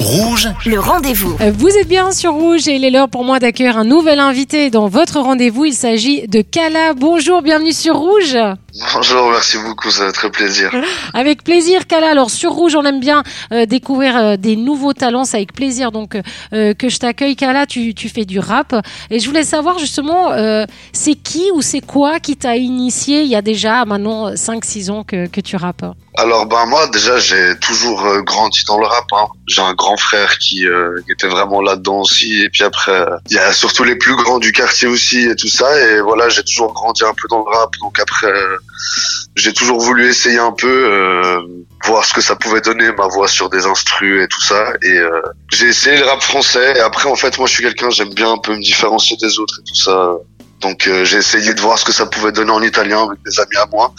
Rouge, le rendez-vous. Euh, Vous êtes bien sur Rouge et il est l'heure pour moi d'accueillir un nouvel invité dans votre rendez-vous. Il s'agit de Kala. Bonjour, bienvenue sur Rouge. Bonjour, merci beaucoup, ça fait très plaisir. Avec plaisir, Kala. Alors sur Rouge, on aime bien euh, découvrir euh, des nouveaux talents. C'est avec plaisir donc euh, que je t'accueille, Kala. Tu, tu fais du rap et je voulais savoir justement, c'est qui ou c'est quoi qui t'a initié il y a déjà maintenant 5-6 ans que, que tu rappes? Alors ben moi déjà j'ai toujours grandi dans le rap. hein. J'ai un grand frère qui, euh, qui était vraiment là-dedans aussi et puis après euh, il y a surtout les plus grands du quartier aussi et tout ça et voilà j'ai toujours grandi un peu dans le rap donc après euh, j'ai toujours voulu essayer un peu euh, voir ce que ça pouvait donner ma voix sur des instrus et tout ça. Et euh, j'ai essayé le rap français. Et après en fait moi je suis quelqu'un j'aime bien un peu me différencier des autres et tout ça donc euh, j'ai essayé de voir ce que ça pouvait donner en italien avec des amis à moi.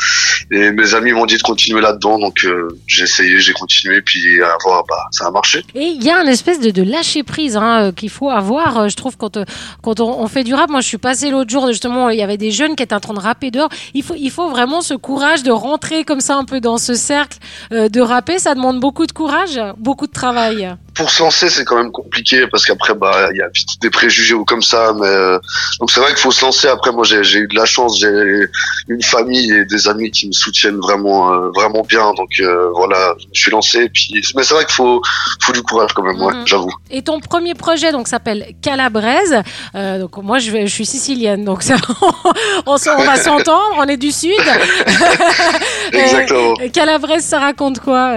Et mes amis m'ont dit de continuer là-dedans, donc euh, j'ai essayé, j'ai continué, puis à voir, bah ça a marché. Et il y a une espèce de, lâcher prise hein, euh, qu'il faut avoir. Je trouve quand on, fait du rap, moi je suis passé l'autre jour justement, il y avait des jeunes qui étaient en train de rapper dehors. Il faut vraiment ce courage de rentrer comme ça un peu dans ce cercle de rapper. Ça demande beaucoup de courage, beaucoup de travail. Pour se lancer, c'est quand même compliqué parce qu'après, bah il y a vite des préjugés ou comme ça, mais euh, donc c'est vrai qu'il faut se lancer. Après, moi j'ai eu de la chance, j'ai une famille et des amis qui me soutiennent vraiment euh, vraiment bien, donc euh, voilà, je suis lancé. Puis mais c'est vrai qu'il faut faut du courage quand même, ouais, Mhm. j'avoue. Et ton premier projet donc s'appelle Calabrese. Euh, donc moi je, vais- je suis sicilienne, donc ça, on, va s'entendre. On est du sud. Exactement. Calabrese, ça raconte quoi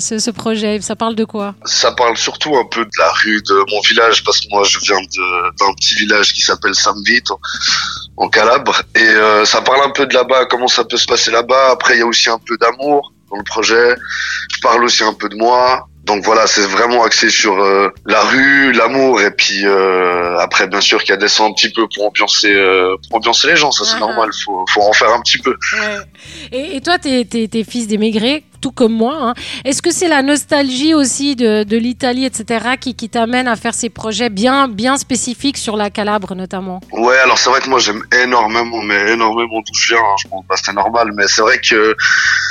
ce, ce projet? Ça parle de quoi? Ça parle surtout un peu de la rue de mon village parce que moi je viens d'un petit village qui s'appelle San Vito en Calabre. Et euh, ça parle un peu de là-bas comment ça peut se passer là-bas. Après il y a aussi un peu d'amour dans le projet. Je parle aussi un peu de moi. Donc voilà c'est vraiment axé sur euh, la rue l'amour. Et puis euh, après bien sûr qu'il y a des sons un petit peu pour ambiancer euh, pour ambiancer les gens. Ça c'est Ah. normal. Faut faut en faire un petit peu. Et, et toi, t'es es, fils d'émigrés, tout comme moi. hein. Est-ce que c'est la nostalgie aussi de, l'Italie, etc., qui, t'amène à faire ces projets bien, bien spécifiques sur la Calabre notamment? Ouais, alors c'est vrai que moi j'aime énormément, mais énormément d'où je viens. Je pense c'est normal, mais c'est vrai que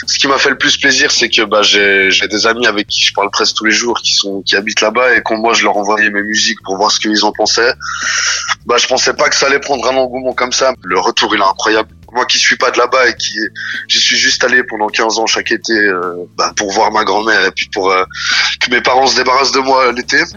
ce qui m'a fait le plus plaisir, c'est que bah j'ai des amis avec qui je parle presque tous les jours, qui sont qui habitent là-bas, et quand moi je leur envoyais mes musiques pour voir ce qu'ils en pensaient, bah je pensais pas que ça allait prendre un engouement comme ça. Le retour il est incroyable. Moi qui suis pas de là-bas et qui j'y suis juste allé pendant 15 ans chaque été euh, bah, pour voir ma grand-mère et puis pour euh, que mes parents se débarrassent de moi l'été.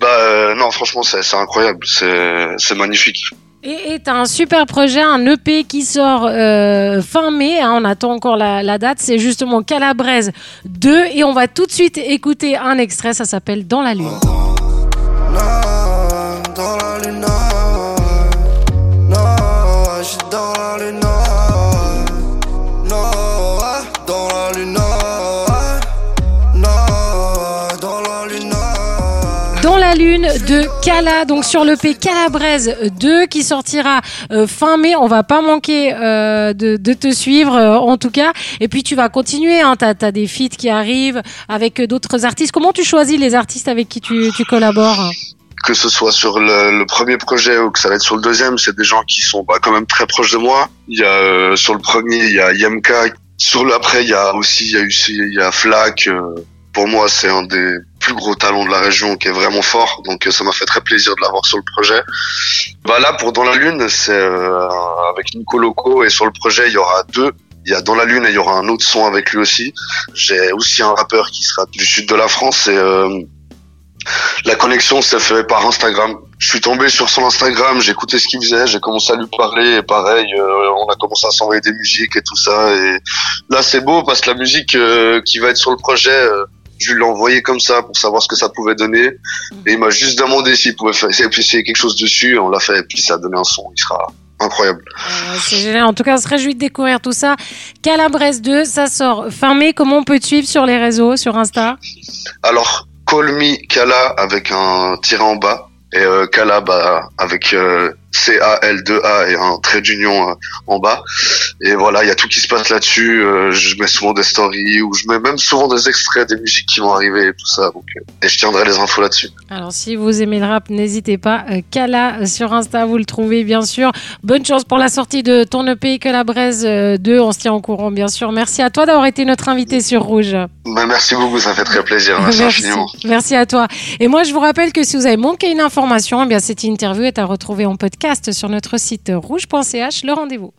Bah euh, non, franchement c'est c'est incroyable, c'est c'est magnifique. Et tu as un super projet, un EP qui sort euh, fin mai, hein, on attend encore la, la date, c'est justement Calabrese 2 et on va tout de suite écouter un extrait, ça s'appelle Dans la lune. Dans la lune, lune de Cala, donc sur l'EP Calabrese 2 qui sortira euh, fin mai. On va pas manquer euh, de, te suivre euh, en tout cas. Et puis tu vas continuer, hein, tu as, des feats qui arrivent avec d'autres artistes. Comment tu choisis les artistes avec qui tu, collabores? Que ce soit sur le, le premier projet ou que ça va être sur le deuxième, c'est des gens qui sont bah, quand même très proches de moi. Il y a sur le premier, il y a Yemka. Sur l'après, il y a aussi il y a il y a Flack. pour moi, c'est un des gros talents de la région qui est vraiment fort. Donc euh, ça m'a fait très plaisir de l'avoir sur le projet. Bah là, pour Dans la Lune, c'est euh, avec Nico Loco et sur le projet, il y aura deux. Il y a Dans la Lune et il y aura un autre son avec lui aussi. J'ai aussi un rappeur qui sera du sud de la France et euh, la connexion s'est faite par Instagram. Je suis tombé sur son Instagram, j'ai écouté ce qu'il faisait, j'ai commencé à lui parler et pareil, euh, on a commencé à s'envoyer des musiques et tout ça. Et là, c'est beau parce que la musique euh, qui va être sur le projet, euh, je lui l'ai envoyé comme ça pour savoir ce que ça pouvait donner. Et il m'a juste demandé s'il pouvait faire essayer quelque chose dessus. Et on l'a fait et puis ça a donné un son. Il sera incroyable. Euh, C'est génial. En tout cas, on se réjouit de découvrir tout ça. Calabrese 2, ça sort fin mai. Comment on peut te suivre sur les réseaux, sur Insta? Alors, Call Me Kala avec un tiré en bas et euh, Kala bah, avec euh, C-A-L-2-A et un trait d'union euh, en bas. Et voilà, il y a tout qui se passe là-dessus. Euh, je mets souvent des stories ou je mets même souvent des extraits des musiques qui vont arriver et tout ça. Donc, euh, et je tiendrai les infos là-dessus. Alors, si vous aimez le rap, n'hésitez pas. Kala sur Insta, vous le trouvez bien sûr. Bonne chance pour la sortie de ton EP que la braise 2. On se tient au courant, bien sûr. Merci à toi d'avoir été notre invité sur Rouge. Bah, merci beaucoup, ça fait très plaisir. Merci, infiniment. Merci à toi. Et moi, je vous rappelle que si vous avez manqué une information, eh bien cette interview est à retrouver en sur notre site rouge.ch. Le rendez-vous.